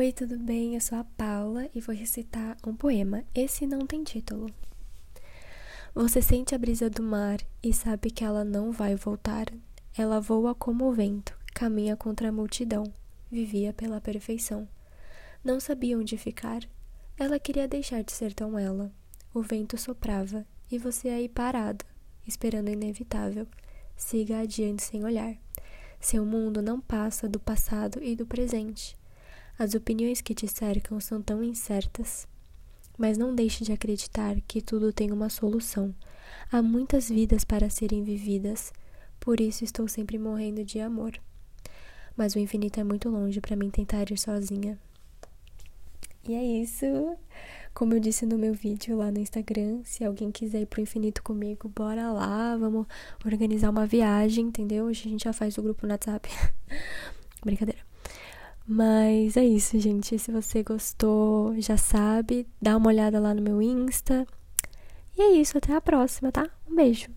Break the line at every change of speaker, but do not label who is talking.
Oi, tudo bem? Eu sou a Paula e vou recitar um poema. Esse não tem título. Você sente a brisa do mar e sabe que ela não vai voltar. Ela voa como o vento, caminha contra a multidão, vivia pela perfeição. Não sabia onde ficar. Ela queria deixar de ser tão ela. O vento soprava e você aí parado, esperando o inevitável. Siga adiante sem olhar. Seu mundo não passa do passado e do presente. As opiniões que te cercam são tão incertas. Mas não deixe de acreditar que tudo tem uma solução. Há muitas vidas para serem vividas, por isso estou sempre morrendo de amor. Mas o infinito é muito longe para mim tentar ir sozinha. E é isso. Como eu disse no meu vídeo lá no Instagram, se alguém quiser ir pro infinito comigo, bora lá, vamos organizar uma viagem, entendeu? Hoje a gente já faz o grupo no WhatsApp. Brincadeira. Mas é isso, gente. Se você gostou, já sabe, dá uma olhada lá no meu Insta. E é isso, até a próxima, tá? Um beijo.